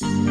you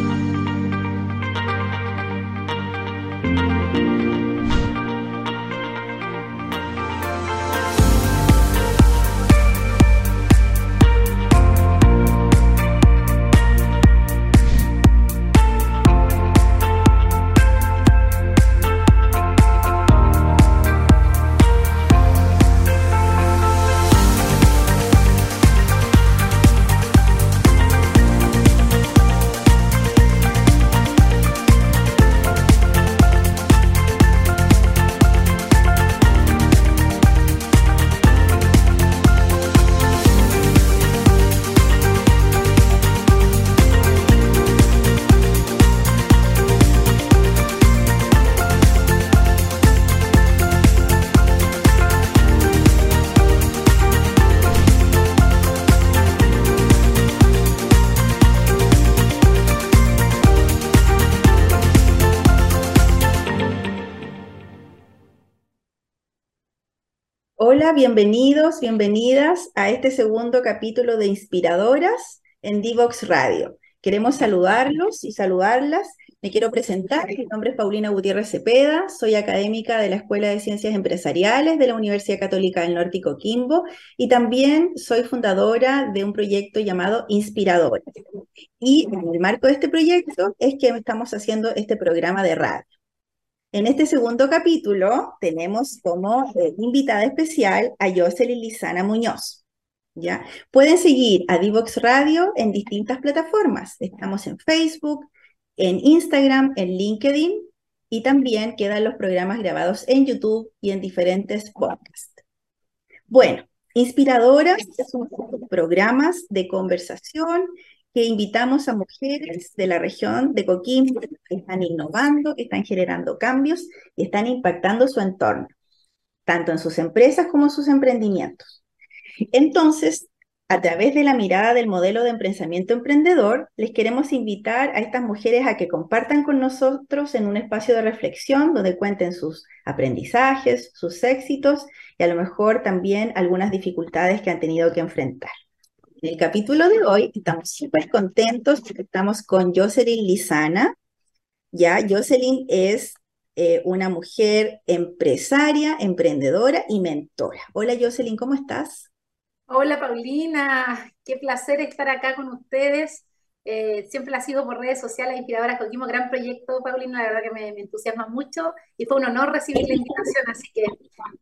bienvenidos, bienvenidas a este segundo capítulo de Inspiradoras en Divox Radio. Queremos saludarlos y saludarlas. Me quiero presentar. Mi nombre es Paulina Gutiérrez Cepeda. Soy académica de la Escuela de Ciencias Empresariales de la Universidad Católica del Norte y Coquimbo y también soy fundadora de un proyecto llamado Inspiradoras. Y en el marco de este proyecto es que estamos haciendo este programa de radio. En este segundo capítulo tenemos como eh, invitada especial a Jocelyn Lizana Muñoz. ¿ya? Pueden seguir a Divox Radio en distintas plataformas. Estamos en Facebook, en Instagram, en LinkedIn y también quedan los programas grabados en YouTube y en diferentes podcasts. Bueno, Inspiradoras son programas de conversación que invitamos a mujeres de la región de Coquimbo que están innovando, que están generando cambios y están impactando su entorno, tanto en sus empresas como en sus emprendimientos. Entonces, a través de la mirada del modelo de emprendimiento emprendedor, les queremos invitar a estas mujeres a que compartan con nosotros en un espacio de reflexión donde cuenten sus aprendizajes, sus éxitos y a lo mejor también algunas dificultades que han tenido que enfrentar. En el capítulo de hoy estamos súper contentos porque estamos con Jocelyn Lizana. Ya, Jocelyn es eh, una mujer empresaria, emprendedora y mentora. Hola Jocelyn, ¿cómo estás? Hola Paulina, qué placer estar acá con ustedes. Eh, siempre ha sido por redes sociales inspiradoras un gran proyecto, Paulina, la verdad que me, entusiasma mucho y fue un honor recibir la invitación, así que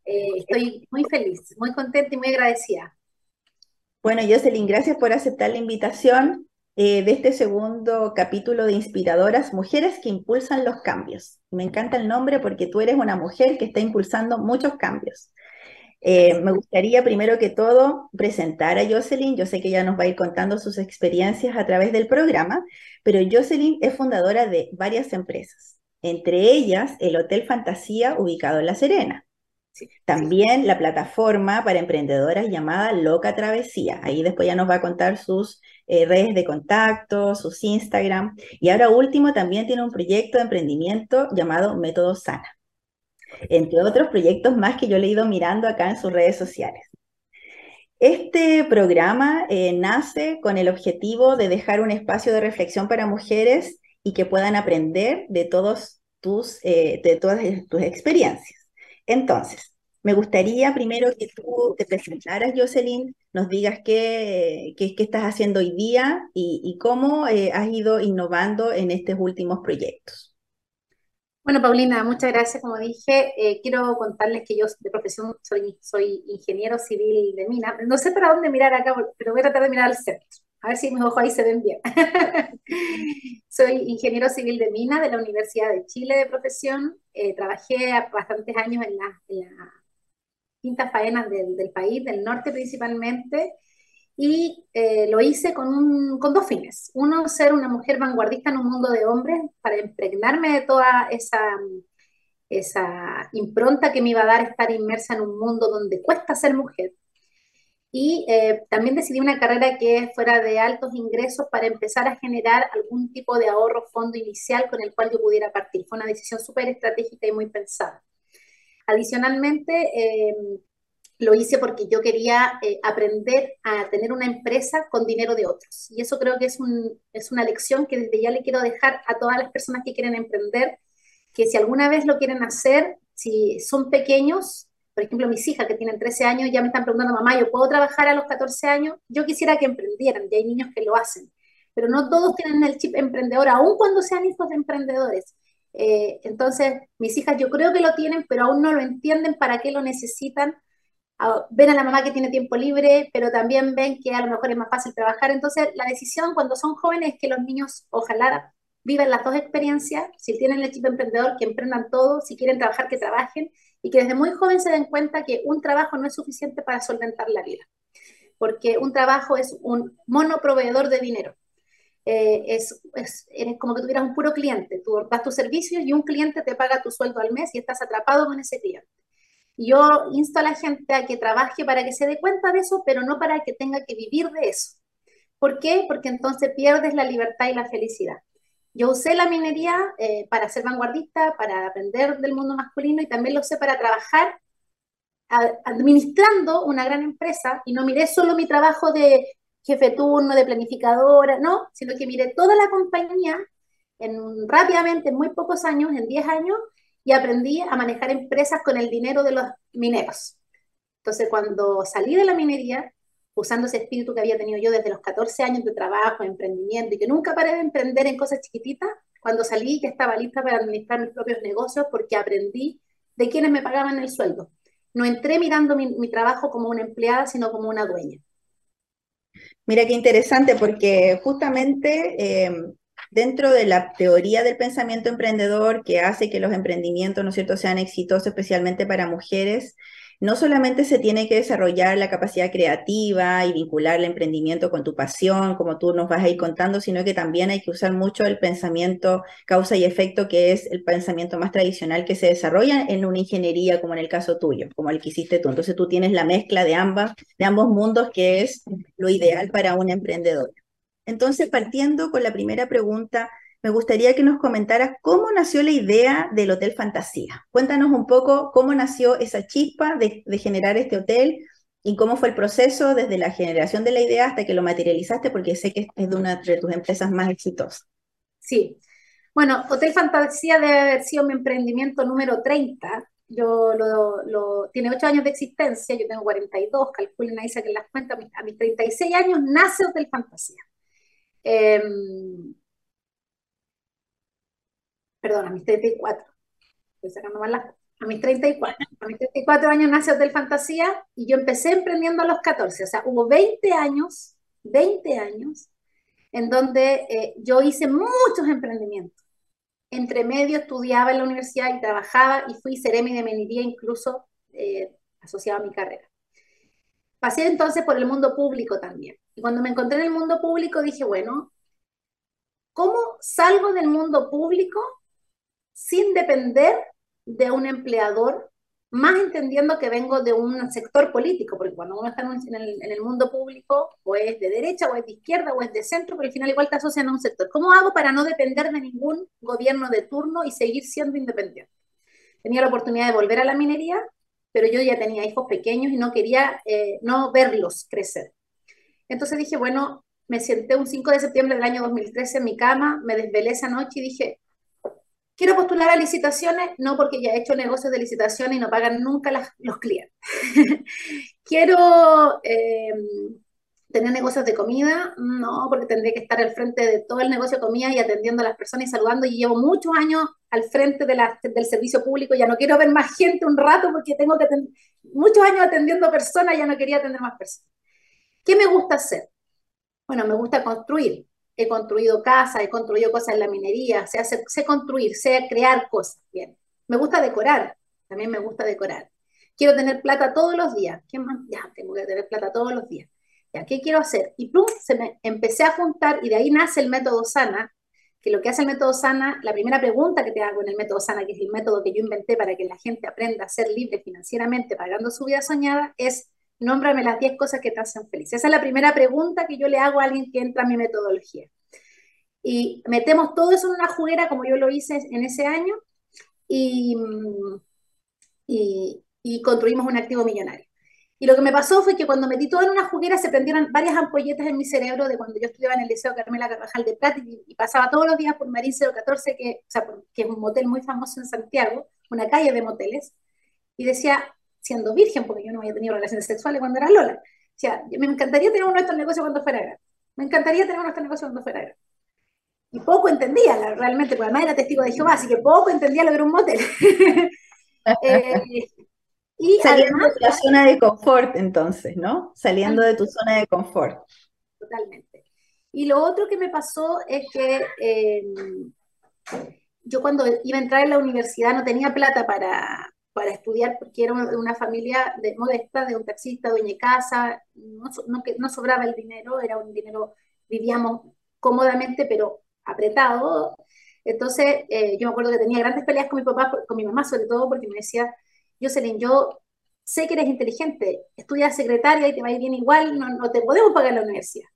eh, estoy muy feliz, muy contenta y muy agradecida. Bueno, Jocelyn, gracias por aceptar la invitación eh, de este segundo capítulo de Inspiradoras, Mujeres que Impulsan los Cambios. Me encanta el nombre porque tú eres una mujer que está impulsando muchos cambios. Eh, me gustaría primero que todo presentar a Jocelyn. Yo sé que ella nos va a ir contando sus experiencias a través del programa, pero Jocelyn es fundadora de varias empresas, entre ellas el Hotel Fantasía ubicado en La Serena. También la plataforma para emprendedoras llamada Loca Travesía. Ahí después ya nos va a contar sus eh, redes de contacto, sus Instagram. Y ahora último también tiene un proyecto de emprendimiento llamado Método Sana. Entre otros proyectos más que yo le he ido mirando acá en sus redes sociales. Este programa eh, nace con el objetivo de dejar un espacio de reflexión para mujeres y que puedan aprender de, todos tus, eh, de todas tus experiencias. Entonces, me gustaría primero que tú te presentaras, Jocelyn, nos digas qué, qué, estás haciendo hoy día y, cómo eh, has ido innovando en estos últimos proyectos. Bueno, Paulina, muchas gracias. Como dije, eh, quiero contarles que yo de profesión soy, soy ingeniero civil de mina. No sé para dónde mirar acá, pero voy a tratar de mirar al centro. A ver si mis ojos ahí se ven bien. Soy ingeniero civil de mina de la Universidad de Chile de profesión. Eh, trabajé bastantes años en, las quintas faenas del, país, del norte principalmente, y eh, lo hice con, dos fines. Uno, ser una mujer vanguardista en un mundo de hombres para impregnarme de toda esa impronta que me iba a dar estar inmersa en un mundo donde cuesta ser mujer y eh, también decidí una carrera que fuera de altos ingresos para empezar a generar algún tipo de ahorro fondo inicial con el cual yo pudiera partir. Fue una decisión súper estratégica y muy pensada. Adicionalmente, eh, lo hice porque yo quería eh, aprender a tener una empresa con dinero de otros. Y eso creo que es, un, es una lección que desde ya le quiero dejar a todas las personas que quieren emprender, que si alguna vez lo quieren hacer, si son pequeños, por ejemplo, mis hijas que tienen 13 años ya me están preguntando, mamá, ¿yo puedo trabajar a los 14 años? Yo quisiera que emprendieran, y hay niños que lo hacen, pero no todos tienen el chip emprendedor, aun cuando sean hijos de emprendedores. Eh, entonces, mis hijas yo creo que lo tienen, pero aún no lo entienden para qué lo necesitan ven a la mamá que tiene tiempo libre, pero también ven que a lo mejor es más fácil trabajar. Entonces, la decisión cuando son jóvenes es que los niños ojalá vivan las dos experiencias, si tienen el chip emprendedor, que emprendan todo, si quieren trabajar, que trabajen, y que desde muy joven se den cuenta que un trabajo no es suficiente para solventar la vida, porque un trabajo es un monoproveedor de dinero. Eh, es, como que tuvieras un puro cliente, tú das tus servicios y un cliente te paga tu sueldo al mes y estás atrapado con ese cliente. Yo insto a la gente a que trabaje para que se dé cuenta de eso, pero no para que tenga que vivir de eso. ¿Por qué? Porque entonces pierdes la libertad y la felicidad. Yo usé la minería eh, para ser vanguardista, para aprender del mundo masculino y también lo usé para trabajar administrando una gran empresa y no miré solo mi trabajo de jefe turno, de planificadora, no, sino que miré toda la compañía en, rápidamente, en muy pocos años, en 10 años, y aprendí a manejar empresas con el dinero de los mineros. Entonces, cuando salí de la minería, usando ese espíritu que había tenido yo desde los 14 años de trabajo, emprendimiento, y que nunca paré de emprender en cosas chiquititas, cuando salí ya estaba lista para administrar mis propios negocios porque aprendí de quienes me pagaban el sueldo. No entré mirando mi, trabajo como una empleada, sino como una dueña. Mira qué interesante, porque justamente eh, dentro de la teoría del pensamiento emprendedor que hace que los emprendimientos, ¿no es cierto?, sean exitosos, especialmente para mujeres, no solamente se tiene que desarrollar la capacidad creativa y vincular el emprendimiento con tu pasión, como tú nos vas a ir contando, sino que también hay que usar mucho el pensamiento causa y efecto, que es el pensamiento más tradicional que se desarrolla en una ingeniería, como en el caso tuyo, como el que hiciste tú. Entonces tú tienes la mezcla de ambas, de ambos mundos, que es lo ideal para un emprendedor. Entonces, partiendo con la primera pregunta, me gustaría que nos comentaras cómo nació la idea del Hotel Fantasía. Cuéntanos un poco cómo nació esa chispa de, generar este hotel y cómo fue el proceso desde la generación de la idea hasta que lo materializaste, porque sé que es de una de tus empresas más exitosas. Sí. Bueno, Hotel Fantasía debe haber sido mi emprendimiento número 30. Yo lo, tiene 8 años de existencia, yo tengo 42, calculen ahí, que las cuentas, a mis 36 años nace Hotel Fantasía. Em, perdón, a mis 34. Estoy sacando mal las a mis 34. A mis 34 años nace Hotel Fantasía y yo empecé emprendiendo a los 14. O sea, hubo 20 años, 20 años, en donde eh, yo hice muchos emprendimientos. Entre medio estudiaba en la universidad y trabajaba y fui seremi de minería incluso eh, asociado a mi carrera. Pasé entonces por el mundo público también. Y cuando me encontré en el mundo público dije, bueno, ¿cómo salgo del mundo público sin depender de un empleador, más entendiendo que vengo de un sector político? Porque cuando uno está en el, mundo público, o es de derecha, o es de izquierda, o es de centro, pero al final igual te asocian a un sector. ¿Cómo hago para no depender de ningún gobierno de turno y seguir siendo independiente? Tenía la oportunidad de volver a la minería, pero yo ya tenía hijos pequeños y no quería eh, no verlos crecer. Entonces dije, bueno, me senté un 5 de septiembre del año 2013 en mi cama, me desvelé esa noche y dije, quiero postular a licitaciones, no porque ya he hecho negocios de licitaciones y no pagan nunca los clientes. quiero eh, tener negocios de comida, no, porque tendré que estar al frente de todo el negocio de comida y atendiendo a las personas y saludando. Y llevo muchos años al frente de del servicio público, ya no quiero ver más gente un rato porque tengo que muchos años atendiendo personas, ya no quería atender más personas. ¿Qué me gusta hacer? Bueno, me gusta construir. He construido casas, he construido cosas en la minería, sé, sé construir, sé crear cosas. Bien. Me gusta decorar, también me gusta decorar. Quiero tener plata todos los días. ¿Qué más? Ya, tengo que tener plata todos los días. Ya, ¿qué quiero hacer? Y plum, se me empecé a juntar y de ahí nace el método Sana, que lo que hace el método Sana, la primera pregunta que te hago en el método Sana, que es el método que yo inventé para que la gente aprenda a ser libre financieramente pagando su vida soñada, es nómbrame las 10 cosas que te hacen feliz. Esa es la primera pregunta que yo le hago a alguien que entra a mi metodología. Y metemos todo eso en una juguera como yo lo hice en ese año y, y, construimos un activo millonario. Y lo que me pasó fue que cuando metí todo en una juguera se prendieron varias ampolletas en mi cerebro de cuando yo estudiaba en el Liceo Carmela Carvajal de Plata y, pasaba todos los días por Marín 014, que, o sea, que es un motel muy famoso en Santiago, una calle de moteles, y decía, siendo virgen, porque yo no había tenido relaciones sexuales cuando era Lola, o sea, me encantaría tener uno de estos negocios cuando fuera grande. Me encantaría tener uno de estos negocios cuando fuera grande. Y poco entendía realmente, porque además era testigo de Jehová, así que poco entendía lo que era un motel. eh, y Saliendo de la zona de confort, entonces, ¿no? Saliendo de tu zona de confort. Totalmente. Y lo otro que me pasó es que em, yo cuando iba a entrar en la universidad no tenía plata para, para estudiar porque era una, familia de, modesta, de un taxista, dueña de casa, no, no, no sobraba el dinero, era un dinero, vivíamos cómodamente, pero apretado. Entonces, eh, yo me acuerdo que tenía grandes peleas con mi papá, con mi mamá sobre todo, porque me decía, Jocelyn, yo sé que eres inteligente, estudias secretaria y te va a ir bien igual, no, no te podemos pagar la universidad.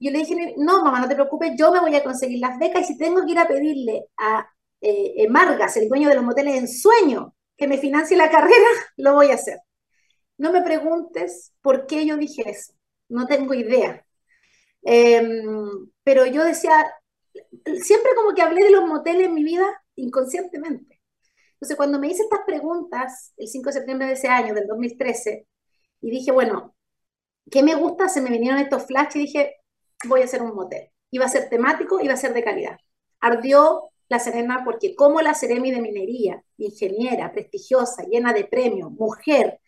Yo le dije, no, mamá, no te preocupes, yo me voy a conseguir las becas y si tengo que ir a pedirle a eh, Margas, el dueño de los moteles en sueño, que me financie la carrera, lo voy a hacer. No me preguntes por qué yo dije eso, no tengo idea. Em, pero yo decía, siempre como que hablé de los moteles en mi vida inconscientemente. Entonces, cuando me hice estas preguntas el 5 de septiembre de ese año, del 2013, y dije, bueno, ¿qué me gusta? Se me vinieron estos flashes y dije, voy a hacer un motel. Iba a ser temático, iba a ser de calidad. Ardió La Serena porque como la Seremi de Minería, ingeniera, prestigiosa, llena de premios, mujer,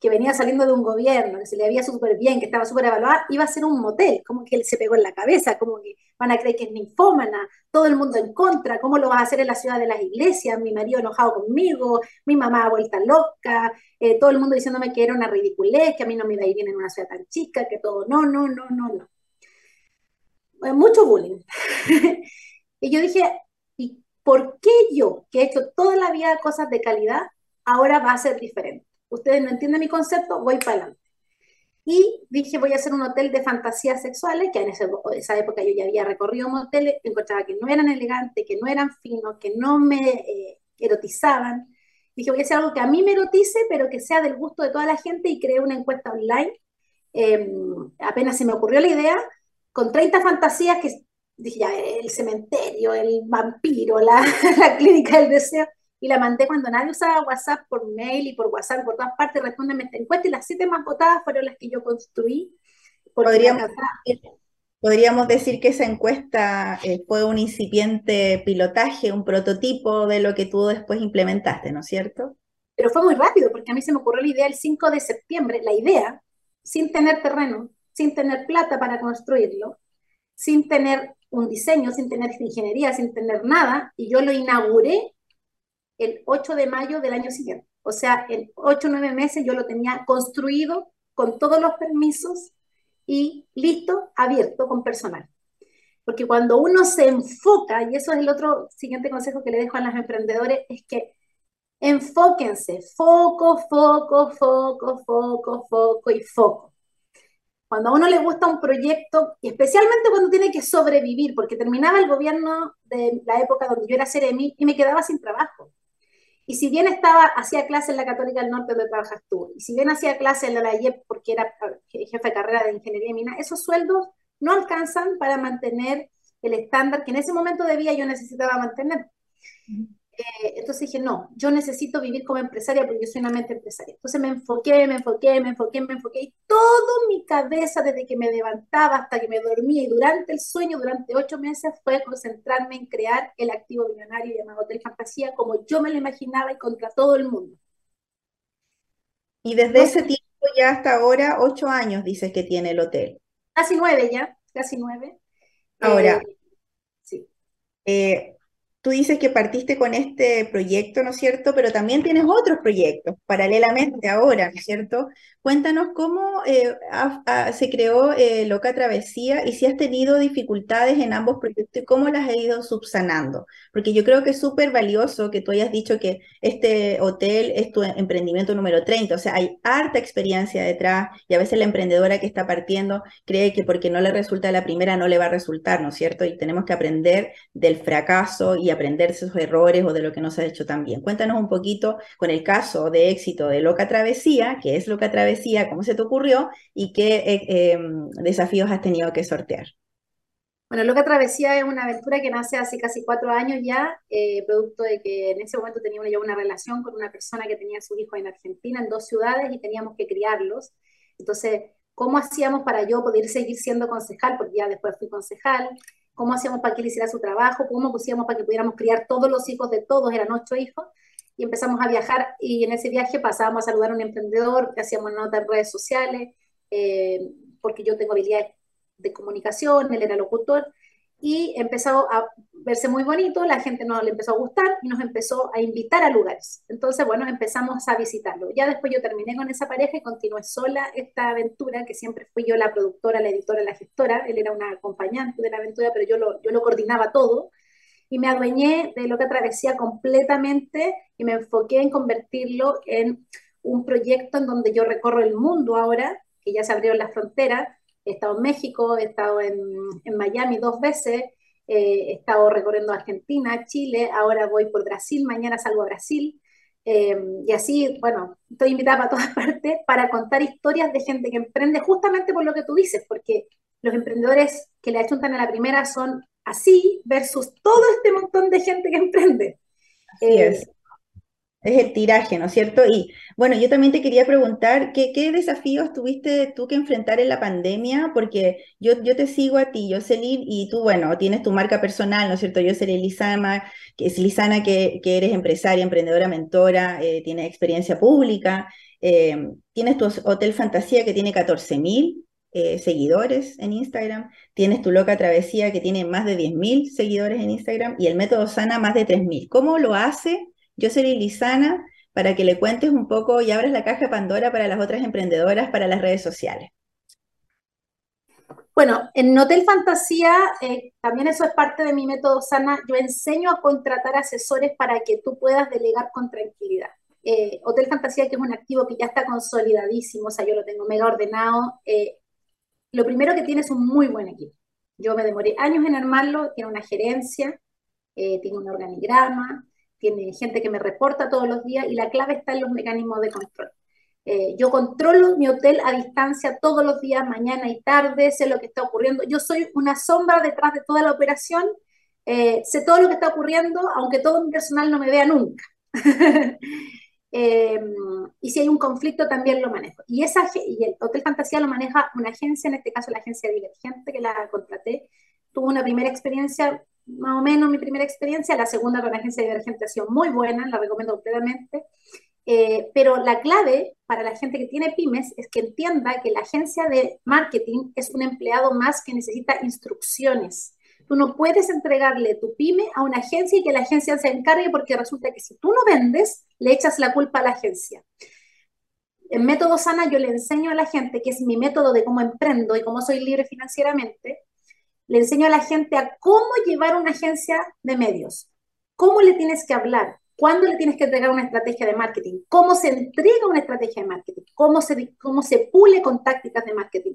que venía saliendo de un gobierno, que se le había súper bien, que estaba súper evaluada, iba a ser un motel, como que él se pegó en la cabeza, como que van a creer que es ninfómana, todo el mundo en contra, ¿cómo lo vas a hacer en la ciudad de las iglesias? Mi marido enojado conmigo, mi mamá vuelta loca, eh, todo el mundo diciéndome que era una ridiculez, que a mí no me iba a ir bien en una ciudad tan chica, que todo, no, no, no, no, no. Eh, mucho bullying. y yo dije, ¿y por qué yo, que he hecho toda la vida cosas de calidad, ahora va a ser diferente? ustedes no entienden mi concepto, voy para adelante. Y dije, voy a hacer un hotel de fantasías sexuales, que en esa, época yo ya había recorrido moteles, encontraba que no eran elegantes, que no eran finos, que no me eh, erotizaban. Dije, voy a hacer algo que a mí me erotice, pero que sea del gusto de toda la gente y creé una encuesta online. Em, apenas se me ocurrió la idea, con 30 fantasías que dije, ya, el cementerio, el vampiro, la, la clínica del deseo y la mandé cuando nadie usaba WhatsApp por mail y por WhatsApp por todas partes, respóndeme esta encuesta y las siete más votadas fueron las que yo construí. Podríamos, podríamos decir que esa encuesta eh, fue un incipiente pilotaje, un prototipo de lo que tú después implementaste, ¿no es cierto? Pero fue muy rápido, porque a mí se me ocurrió la idea el 5 de septiembre, la idea, sin tener terreno, sin tener plata para construirlo, sin tener un diseño, sin tener ingeniería, sin tener nada, y yo lo inauguré el 8 de mayo del año siguiente. O sea, en 8 o 9 meses yo lo tenía construido con todos los permisos y listo, abierto con personal. Porque cuando uno se enfoca, y eso es el otro siguiente consejo que le dejo a los emprendedores, es que enfóquense, foco, foco, foco, foco, foco y foco. Cuando a uno le gusta un proyecto, y especialmente cuando tiene que sobrevivir, porque terminaba el gobierno de la época donde yo era Ceremi y me quedaba sin trabajo. Y si bien estaba, hacía clase en la Católica del Norte donde trabajas y si bien hacía clase en la IEP porque era jefe de carrera de ingeniería de mina, esos sueldos no alcanzan para mantener el estándar que en ese momento de vida yo necesitaba mantener. Eh, entonces dije, no, yo necesito vivir como empresaria porque yo soy una mente empresaria. Entonces me enfoqué, me enfoqué, me enfoqué, me enfoqué y todo mi cabeza desde que me levantaba hasta que me dormía y durante el sueño, durante ocho meses, fue concentrarme en crear el activo millonario llamado Hotel Fantasía como yo me lo imaginaba y contra todo el mundo. Y desde ese tiempo ya hasta ahora, ocho años dices que tiene el hotel. Casi nueve ya, casi nueve. Ahora, eh, sí. Eh, tú dices que partiste con este proyecto, ¿no es cierto? Pero también tienes otros proyectos paralelamente ahora, ¿no es cierto? Cuéntanos cómo eh, se creó eh, Loca Travesía y si has tenido dificultades en ambos proyectos y cómo las has ido subsanando. Porque yo creo que es súper valioso que tú hayas dicho que este hotel es tu emprendimiento número 30, o sea, hay harta experiencia detrás y a veces la emprendedora que está partiendo cree que porque no le resulta la primera no le va a resultar, ¿no es cierto? Y tenemos que aprender del fracaso y aprender de sus errores o de lo que no se ha hecho tan bien. Cuéntanos un poquito con el caso de éxito de Loca Travesía, qué es Loca Travesía, cómo se te ocurrió y qué eh, em, desafíos has tenido que sortear. Bueno, Loca Travesía es una aventura que nace hace casi cuatro años ya, eh, producto de que en ese momento tenía yo una relación con una persona que tenía a su hijo en Argentina, en dos ciudades, y teníamos que criarlos. Entonces, ¿cómo hacíamos para yo poder seguir siendo concejal? Porque ya después fui concejal. ¿Cómo hacíamos para que él hiciera su trabajo? ¿Cómo pusiéramos para que pudiéramos criar todos los hijos de todos? Eran ocho hijos. Y empezamos a viajar y en ese viaje pasábamos a saludar a un emprendedor, hacíamos notas en redes sociales, eh, porque yo tengo habilidades de comunicación, él era locutor, y empezó a verse muy bonito, la gente nos le empezó a gustar y nos empezó a invitar a lugares. Entonces, bueno, empezamos a visitarlo. Ya después yo terminé con esa pareja y continué sola esta aventura, que siempre fui yo la productora, la editora, la gestora. Él era una acompañante de la aventura, pero yo lo, yo lo coordinaba todo. Y me adueñé de lo que atravesía completamente y me enfoqué en convertirlo en un proyecto en donde yo recorro el mundo ahora, que ya se abrieron las fronteras, he estado en México, he estado en, en Miami dos veces, eh, he estado recorriendo Argentina, Chile, ahora voy por Brasil, mañana salgo a Brasil. Eh, y así, bueno, estoy invitada a todas partes para contar historias de gente que emprende justamente por lo que tú dices, porque los emprendedores que le achuntan a la primera son así versus todo este montón de gente que emprende. Así es. Es el tiraje, ¿no es cierto? Y bueno, yo también te quería preguntar, ¿qué, desafíos tuviste tú que enfrentar en la pandemia? Porque yo, yo te sigo a ti, Jocelyn, y tú, bueno, tienes tu marca personal, ¿no es cierto? Yo seré Lizana, que es Lizana, que, que eres empresaria, emprendedora, mentora, eh, tienes experiencia pública, eh, tienes tu Hotel Fantasía, que tiene 14 mil eh, seguidores en Instagram, tienes tu Loca Travesía, que tiene más de 10 mil seguidores en Instagram, y el Método Sana, más de 3 mil. ¿Cómo lo hace? Yo seré Lizana para que le cuentes un poco y abras la caja Pandora para las otras emprendedoras para las redes sociales. Bueno, en Hotel Fantasía, eh, también eso es parte de mi método Sana, yo enseño a contratar asesores para que tú puedas delegar con tranquilidad. Eh, Hotel Fantasía, que es un activo que ya está consolidadísimo, o sea, yo lo tengo mega ordenado, eh, lo primero que tiene es un muy buen equipo. Yo me demoré años en armarlo, tiene una gerencia, tiene un organigrama, tiene gente que me reporta todos los días y la clave está en los mecanismos de control. Eh, yo controlo mi hotel a distancia todos los días, mañana y tarde, sé lo que está ocurriendo. Yo soy una sombra detrás de toda la operación, eh, sé todo lo que está ocurriendo, aunque todo mi personal no me vea nunca. Eh, y si hay un conflicto, también lo manejo. Y, esa, el Hotel Fantasía lo maneja una agencia, en este caso la agencia Divergente, que la contraté. Tuvo una primera experiencia más o menos mi primera experiencia, la segunda con la agencia Divergente ha sido muy buena, la recomiendo completamente. Eh, pero la clave para la gente que tiene pymes es que entienda que la agencia de marketing es un empleado más que necesita instrucciones. Tú no puedes entregarle tu pyme a una agencia y que la agencia se encargue porque resulta que si tú no vendes, le echas la culpa a la agencia. En Método Sana yo le enseño a la gente, que es mi método de cómo emprendo y cómo soy libre financieramente, le enseño a la gente a cómo llevar una agencia de medios, cómo le tienes que hablar, cuándo le tienes que entregar una estrategia de marketing, cómo se entrega una estrategia de marketing, cómo se, cómo se pule con tácticas de marketing.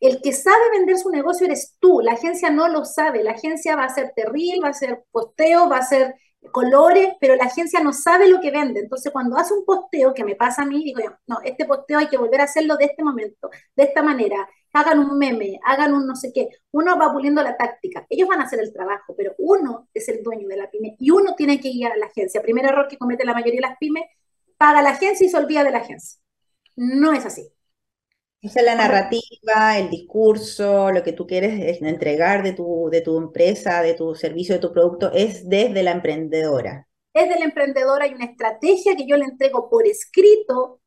El que sabe vender su negocio eres tú, la agencia no lo sabe, la agencia va a ser terrible, va a ser posteo, va a ser colores, pero la agencia no sabe lo que vende. Entonces, cuando hace un posteo que me pasa a mí, digo, no, este posteo hay que volver a hacerlo de este momento, de esta manera hagan un meme, hagan un no sé qué. Uno va puliendo la táctica. Ellos van a hacer el trabajo, pero uno es el dueño de la pyme y uno tiene que guiar a la agencia. Primer error que comete la mayoría de las pymes, paga la agencia y se olvida de la agencia. No es así. Esa es la narrativa, el discurso, lo que tú quieres entregar de tu, de tu empresa, de tu servicio, de tu producto, es desde la emprendedora. Es de la emprendedora, hay una estrategia que yo le entrego por escrito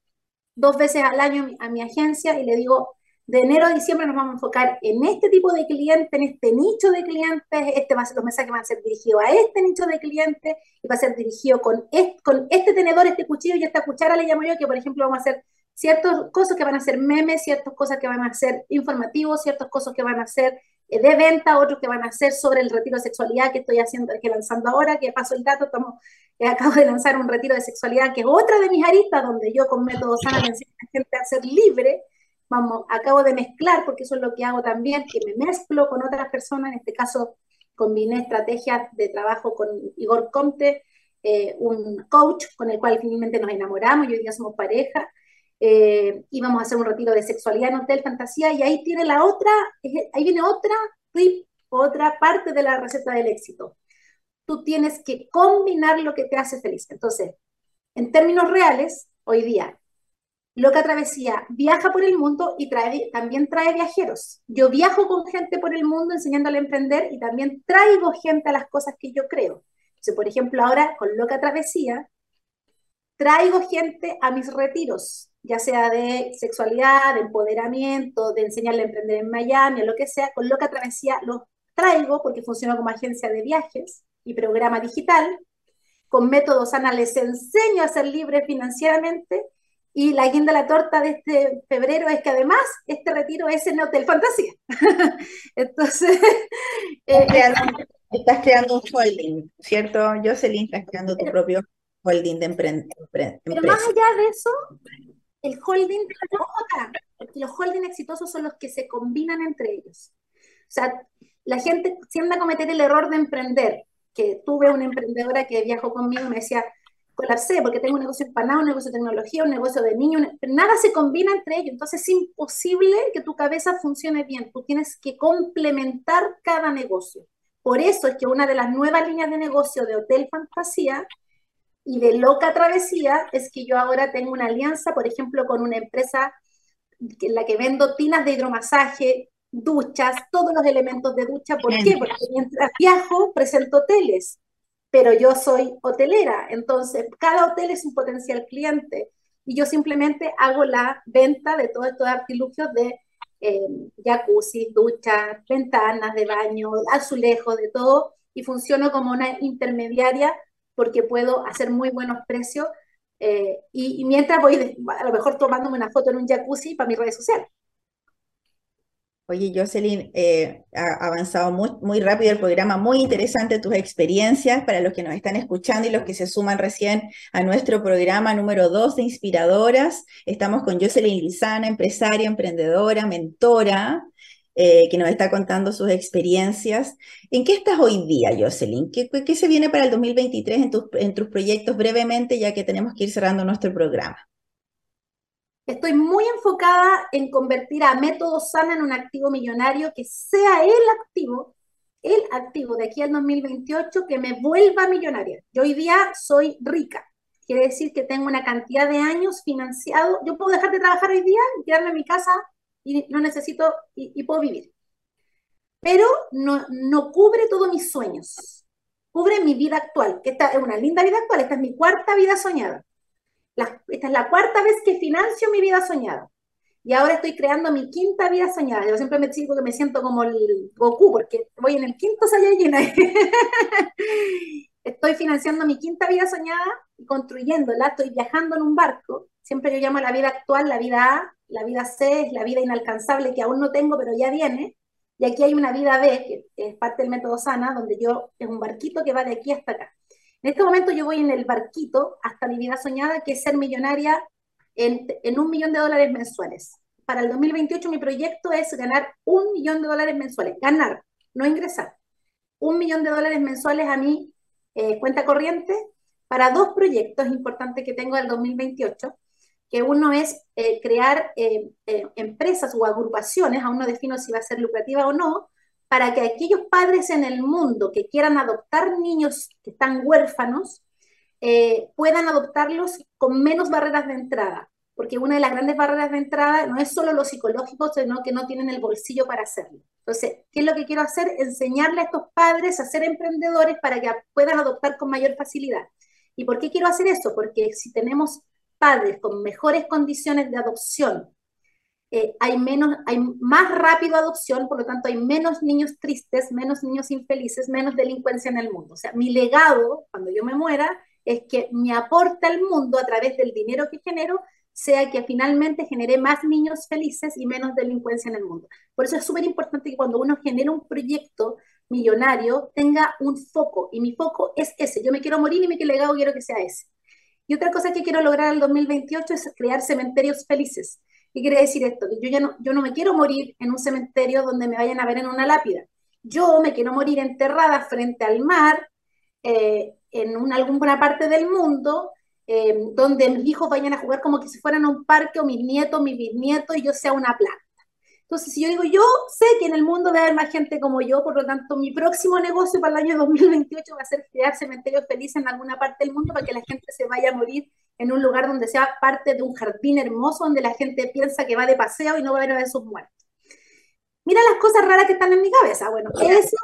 dos veces al año a mi agencia y le digo, de enero a diciembre nos vamos a enfocar en este tipo de cliente, en este nicho de clientes, este va a ser, los mensajes van a ser dirigidos a este nicho de clientes y va a ser dirigido con este, con este tenedor, este cuchillo y esta cuchara le llamo yo, que por ejemplo vamos a hacer ciertas cosas que van a ser memes, ciertas cosas que van a ser informativos, ciertas cosas que van a ser eh, de venta, otros que van a ser sobre el retiro de sexualidad que estoy haciendo, que lanzando ahora, que paso el dato, estamos, eh, acabo de lanzar un retiro de sexualidad que es otra de mis aristas, donde yo con métodos sana enseño a la gente a ser libre, vamos, acabo de mezclar, porque eso es lo que hago también, que me mezclo con otras personas, en este caso combiné estrategias de trabajo con Igor Comte, eh, un coach con el cual finalmente nos enamoramos y hoy día somos pareja. Eh, íbamos a hacer un retiro de sexualidad en Hotel Fantasía y ahí tiene la otra, ahí viene otra otra parte de la receta del éxito. Tú tienes que combinar lo que te hace feliz. Entonces, en términos reales, hoy día, Loca Travesía viaja por el mundo y trae, también trae viajeros. Yo viajo con gente por el mundo enseñándole a emprender y también traigo gente a las cosas que yo creo. Entonces, por ejemplo, ahora con Loca Travesía, traigo gente a mis retiros, ya sea de sexualidad, de empoderamiento, de enseñarle a emprender en Miami o lo que sea. Con Loca Travesía los traigo porque funciona como agencia de viajes y programa digital. Con métodos ANA les enseño a ser libre financieramente y la guinda de la torta de este febrero es que además este retiro es en Hotel Fantasía. Entonces... Eh, estás, creando, un holding, ¿cierto, Jocelyn? Estás creando tu propio holding de emprendimiento. Pero más allá de eso, el holding, los holding exitosos son los que se combinan entre ellos. O sea, la gente tiende a cometer el error de emprender, que tuve una emprendedora que viajó conmigo y me decía, colapsé porque tengo un negocio empanado, un negocio de tecnología, un negocio de niños, nada se combina entre ellos, entonces es imposible que tu cabeza funcione bien, tú tienes que complementar cada negocio. Por eso es que una de las nuevas líneas de negocio de Hotel Fantasía y de Loca Travesía es que yo ahora tengo una alianza, por ejemplo, con una empresa en la que vendo tinas de hidromasaje, duchas, todos los elementos de ducha. ¿Por qué? Porque mientras viajo presento hoteles pero yo soy hotelera, entonces cada hotel es un potencial cliente y yo simplemente hago la venta de todos estos artilugios de eh, jacuzzi, duchas, ventanas de baño, azulejos, de todo, y funciono como una intermediaria porque puedo hacer muy buenos precios eh, y, mientras voy a lo mejor tomándome una foto en un jacuzzi para mis redes sociales. Oye, Jocelyn, eh, ha avanzado muy, muy rápido el programa, muy interesante tus experiencias para los que nos están escuchando y los que se suman recién a nuestro programa número 2 de Inspiradoras. Estamos con Jocelyn Lizana, empresaria, emprendedora, mentora, eh, que nos está contando sus experiencias. ¿En qué estás hoy día, Jocelyn? ¿Qué, qué se viene para el 2023 en tus, en tus proyectos brevemente, ya que tenemos que ir cerrando nuestro programa? Estoy muy enfocada en convertir a Método Sana en un activo millonario que sea el activo, el activo de aquí al 2028 que me vuelva millonaria. Yo hoy día soy rica. Quiere decir que tengo una cantidad de años financiado. Yo puedo dejar de trabajar hoy día y quedarme en mi casa y no necesito y, puedo vivir. Pero no, no cubre todos mis sueños. Cubre mi vida actual, que esta es una linda vida actual. Esta es mi cuarta vida soñada esta es la cuarta vez que financio mi vida soñada. Y ahora estoy creando mi quinta vida soñada. Yo siempre me digo que me siento como el Goku, porque voy en el quinto Saiyajin. estoy financiando mi quinta vida soñada y construyéndola. Estoy viajando en un barco. Siempre yo llamo la vida actual la vida A, la vida C es la vida inalcanzable que aún no tengo, pero ya viene. Y aquí hay una vida B, que es parte del método SANA, donde yo es un barquito que va de aquí hasta acá. En este momento yo voy en el barquito hasta mi vida soñada, que es ser millonaria en, un millón de dólares mensuales. Para el 2028 mi proyecto es ganar un millón de dólares mensuales, ganar, no ingresar. Un millón de dólares mensuales a mi eh, cuenta corriente para dos proyectos importantes que tengo del 2028, que uno es eh, crear eh, empresas o agrupaciones, aún no defino si va a ser lucrativa o no, para que aquellos padres en el mundo que quieran adoptar niños que están huérfanos eh, puedan adoptarlos con menos barreras de entrada, porque una de las grandes barreras de entrada no es solo lo psicológico, sino que no tienen el bolsillo para hacerlo. Entonces, ¿qué es lo que quiero hacer? Enseñarle a estos padres a ser emprendedores para que puedan adoptar con mayor facilidad. ¿Y por qué quiero hacer eso? Porque si tenemos padres con mejores condiciones de adopción, eh, hay, menos, hay más rápido adopción, por lo tanto hay menos niños tristes, menos niños infelices, menos delincuencia en el mundo. O sea, mi legado, cuando yo me muera, es que mi aporte al mundo a través del dinero que genero sea que finalmente genere más niños felices y menos delincuencia en el mundo. Por eso es súper importante que cuando uno genera un proyecto millonario tenga un foco, y mi foco es ese. Yo me quiero morir y mi legado quiero que sea ese. Y otra cosa que quiero lograr el 2028 es crear cementerios felices ¿Qué quiere decir esto? Que yo ya no, yo no me quiero morir en un cementerio donde me vayan a ver en una lápida. Yo me quiero morir enterrada frente al mar, eh, en alguna parte del mundo, eh, donde mis hijos vayan a jugar como que si fueran a un parque, o mis nietos, mi bisnietos, y yo sea una planta. Entonces, si yo digo, yo sé que en el mundo debe haber más gente como yo, por lo tanto, mi próximo negocio para el año 2028 va a ser crear cementerios felices en alguna parte del mundo para que la gente se vaya a morir en un lugar donde sea parte de un jardín hermoso, donde la gente piensa que va de paseo y no va a ver a sus muertos. Mira las cosas raras que están en mi cabeza. Bueno, eso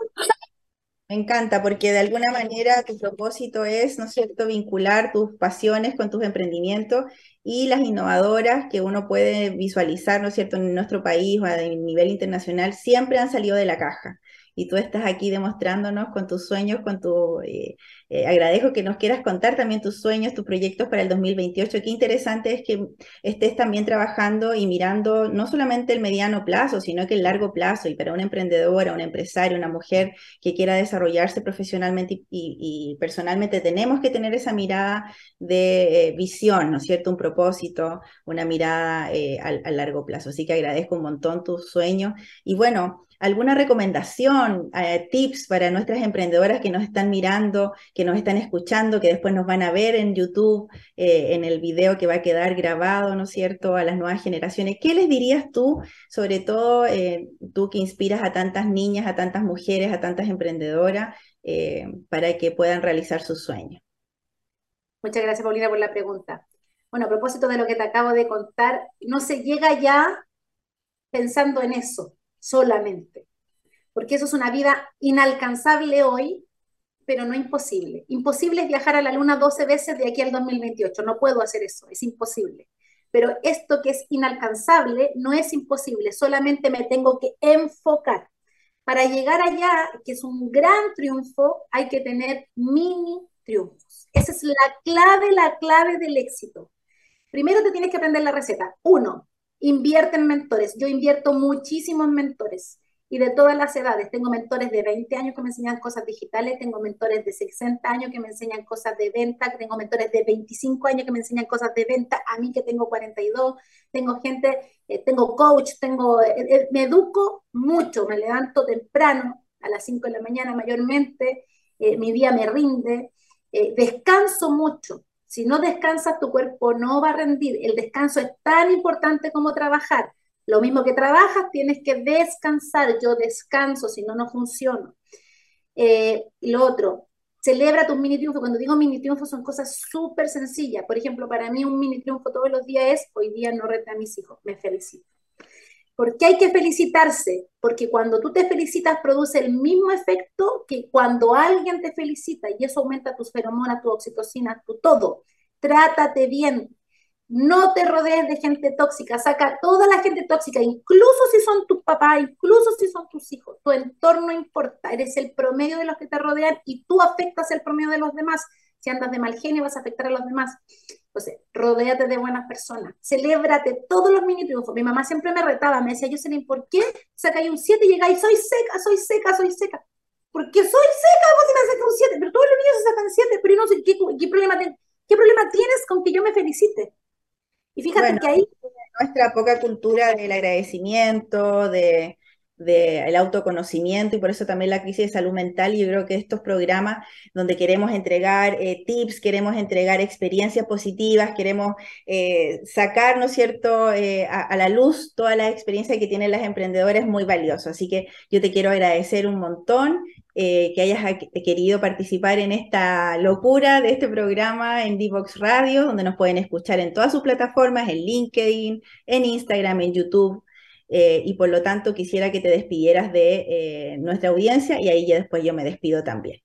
me encanta porque de alguna manera tu propósito es, ¿no es cierto?, vincular tus pasiones con tus emprendimientos y las innovadoras que uno puede visualizar, ¿no es cierto?, en nuestro país o a nivel internacional, siempre han salido de la caja. Y tú estás aquí demostrándonos con tus sueños, con tu eh, eh, agradezco que nos quieras contar también tus sueños, tus proyectos para el 2028. Qué interesante es que estés también trabajando y mirando no solamente el mediano plazo, sino que el largo plazo. Y para una emprendedora, una empresaria, una mujer que quiera desarrollarse profesionalmente y, personalmente, tenemos que tener esa mirada de eh, visión, ¿no es cierto? Un propósito, una mirada eh, a largo plazo. Así que agradezco un montón tus sueños. Y bueno, alguna recomendación, eh, tips para nuestras emprendedoras que nos están mirando, que nos están escuchando, que después nos van a ver en YouTube, eh, en el video que va a quedar grabado, ¿no es cierto?, a las nuevas generaciones. ¿Qué les dirías tú, sobre todo eh, tú que inspiras a tantas niñas, a tantas mujeres, a tantas emprendedoras, para que puedan realizar sus sueños? Muchas gracias, Paulina, por la pregunta. Bueno, a propósito de lo que te acabo de contar, no se llega ya pensando en eso solamente. Porque eso es una vida inalcanzable hoy, pero no imposible. Imposible es viajar a la luna 12 veces de aquí al 2028. No puedo hacer eso, es imposible. Pero esto que es inalcanzable no es imposible, solamente me tengo que enfocar. Para llegar allá, que es un gran triunfo, hay que tener mini triunfos. Esa es la clave, la clave del éxito. Primero te tienes que aprender la receta. Uno, Invierte en mentores. Yo invierto muchísimo en mentores y de todas las edades. Tengo mentores de 20 años que me enseñan cosas digitales, tengo mentores de 60 años que me enseñan cosas de venta, tengo mentores de 25 años que me enseñan cosas de venta, a mí que tengo 42, tengo gente, eh, tengo coach, tengo, eh, eh, me educo mucho, me levanto temprano, a las 5 de la mañana mayormente, mi día me rinde, descanso mucho, si no descansas, tu cuerpo no va a rendir. El descanso es tan importante como trabajar. Lo mismo que trabajas, tienes que descansar. Yo descanso, si no, no funciono. Eh, lo otro, celebra tus mini triunfos. Cuando digo mini triunfos son cosas súper sencillas. Por ejemplo, para mí un mini triunfo todos los días es, hoy día no reta a mis hijos, me felicito. ¿Por qué hay que felicitarse? Porque cuando tú te felicitas produce el mismo efecto que cuando alguien te felicita y eso aumenta tus feromonas, tu oxitocina, tu todo. Trátate bien. No te rodees de gente tóxica. Saca toda la gente tóxica, incluso si son tus papás, incluso si son tus hijos. Tu entorno importa. Eres el promedio de los que te rodean y tú afectas el promedio de los demás. Si andas de mal genio vas a afectar a los demás. Entonces, rodéate de buenas personas, celébrate todos los mini triunfos. Mi mamá siempre me retaba, me decía, yo sé ¿por qué sacáis un 7 y llegáis, soy seca, soy seca, soy seca? Porque soy seca, vos me sacas un 7, pero todos los niños se sacan 7, pero yo no sé qué, qué problema, qué problema tienes con que yo me felicite. Y fíjate que ahí... Nuestra poca cultura del agradecimiento, de, del autoconocimiento y por eso también la crisis de salud mental. Y yo creo que estos programas donde queremos entregar eh, tips, queremos entregar experiencias positivas, queremos eh, sacar, ¿no es cierto?, eh, a, la luz toda la experiencia que tienen las emprendedoras es muy valioso. Así que yo te quiero agradecer un montón. Que hayas querido participar en esta locura de este programa en Divox Radio, donde nos pueden escuchar en todas sus plataformas, en LinkedIn, en Instagram, en YouTube, eh, y por lo tanto quisiera que te despidieras de eh, nuestra audiencia y ahí ya después yo me despido también.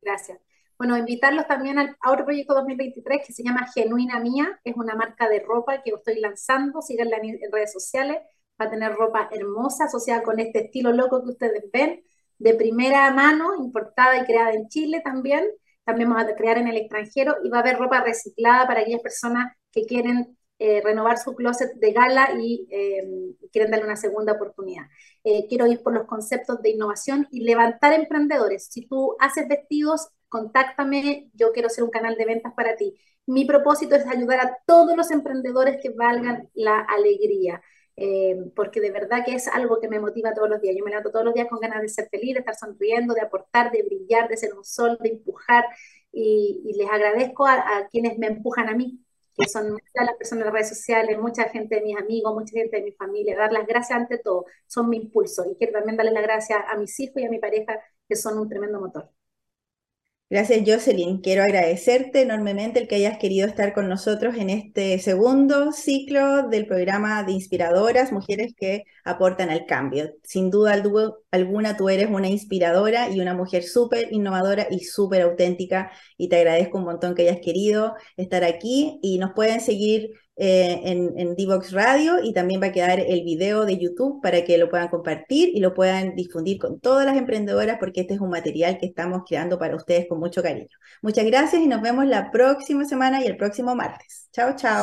Gracias. Bueno, invitarlos también al, a proyecto 2023 que se llama Genuina Mía, es una marca de ropa que estoy lanzando, síganla en, en redes sociales, va a tener ropa hermosa asociada con este estilo loco que ustedes ven, de primera mano, importada y creada en Chile también, también vamos a crear en el extranjero y va a haber ropa reciclada para aquellas personas que quieren eh, renovar su closet de gala y eh, quieren darle una segunda oportunidad. Eh, quiero ir por los conceptos de innovación y levantar emprendedores. Si tú haces vestidos, contáctame, yo quiero ser un canal de ventas para ti. Mi propósito es ayudar a todos los emprendedores que valgan la alegría. Eh, porque de verdad que es algo que me motiva todos los días. Yo me levanto todos los días con ganas de ser feliz, de estar sonriendo, de aportar, de brillar, de ser un sol, de empujar, y, les agradezco a, quienes me empujan a mí, que son muchas las personas de las redes sociales, mucha gente de mis amigos, mucha gente de mi familia, dar las gracias ante todo, son mi impulso, y quiero también darles las gracias a mis hijos y a mi pareja, que son un tremendo motor. Gracias, Jocelyn. Quiero agradecerte enormemente el que hayas querido estar con nosotros en este segundo ciclo del programa de Inspiradoras, Mujeres que aportan al cambio. Sin duda alguna, tú eres una inspiradora y una mujer súper innovadora y súper auténtica y te agradezco un montón que hayas querido estar aquí y nos pueden seguir eh, en, en Divox Radio y también va a quedar el video de YouTube para que lo puedan compartir y lo puedan difundir con todas las emprendedoras porque este es un material que estamos creando para ustedes con mucho cariño. Muchas gracias y nos vemos la próxima semana y el próximo martes. Chao, chao.